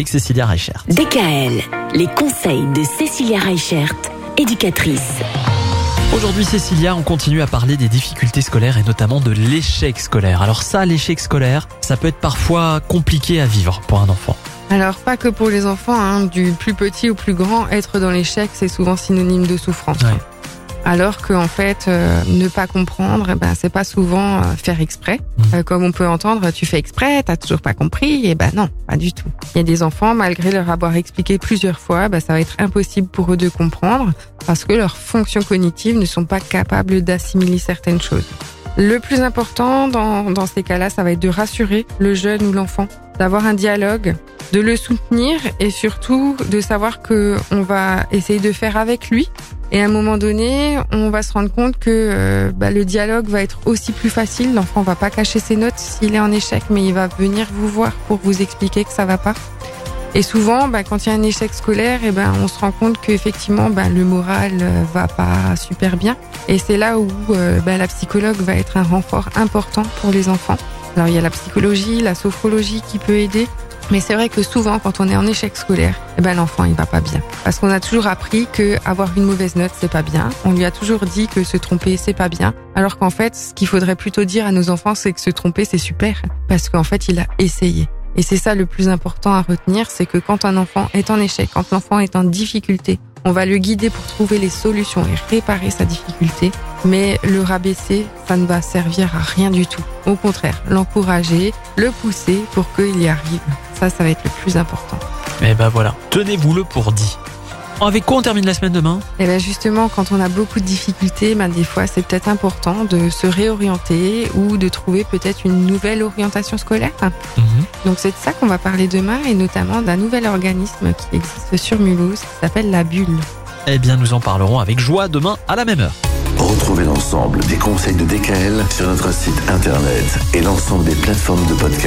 avec Cécilia Reichert. DKL, les conseils de Cécilia Reichert, éducatrice. Aujourd'hui, Cécilia, on continue à parler des difficultés scolaires et notamment de l'échec scolaire. Alors ça, l'échec scolaire, ça peut être parfois compliqué à vivre pour un enfant. Alors pas que pour les enfants, hein, du plus petit au plus grand, être dans l'échec, c'est souvent synonyme de souffrance. Ouais. Alors qu'en fait, euh, ne pas comprendre, eh ben c'est pas souvent euh, faire exprès. Mhm. Euh, comme on peut entendre, tu fais exprès, t'as toujours pas compris, et ben non, pas du tout. Il y a des enfants, malgré leur avoir expliqué plusieurs fois, ben, ça va être impossible pour eux de comprendre parce que leurs fonctions cognitives ne sont pas capables d'assimiler certaines choses. Le plus important dans, dans ces cas-là, ça va être de rassurer le jeune ou l'enfant, d'avoir un dialogue, de le soutenir et surtout de savoir que on va essayer de faire avec lui. Et à un moment donné, on va se rendre compte que euh, bah, le dialogue va être aussi plus facile. L'enfant va pas cacher ses notes s'il est en échec, mais il va venir vous voir pour vous expliquer que ça va pas. Et souvent, bah, quand il y a un échec scolaire, et ben on se rend compte qu'effectivement, bah, le moral euh, va pas super bien. Et c'est là où euh, la psychologue va être un renfort important pour les enfants. Alors il y a la psychologie, la sophrologie qui peut aider. Mais c'est vrai que souvent, quand on est en échec scolaire, eh ben l'enfant il va pas bien, parce qu'on a toujours appris que avoir une mauvaise note c'est pas bien. On lui a toujours dit que se tromper c'est pas bien, alors qu'en fait, ce qu'il faudrait plutôt dire à nos enfants, c'est que se tromper c'est super, parce qu'en fait il a essayé. Et c'est ça le plus important à retenir, c'est que quand un enfant est en échec, quand l'enfant est en difficulté, on va le guider pour trouver les solutions et réparer sa difficulté. Mais le rabaisser, ça ne va servir à rien du tout. Au contraire, l'encourager, le pousser pour qu'il y arrive. Ça, ça va être le plus important. Et ben voilà, tenez-vous-le pour dit. Avec quoi on termine la semaine demain? Et bien justement, quand on a beaucoup de difficultés, ben des fois c'est peut-être important de se réorienter ou de trouver peut-être une nouvelle orientation scolaire. Mhm. Donc c'est de ça qu'on va parler demain et notamment d'un nouvel organisme qui existe sur Mulhouse qui s'appelle la Bulle. Eh bien, nous en parlerons avec joie demain à la même heure. Retrouvez l'ensemble des conseils de DKL sur notre site internet et l'ensemble des plateformes de podcast.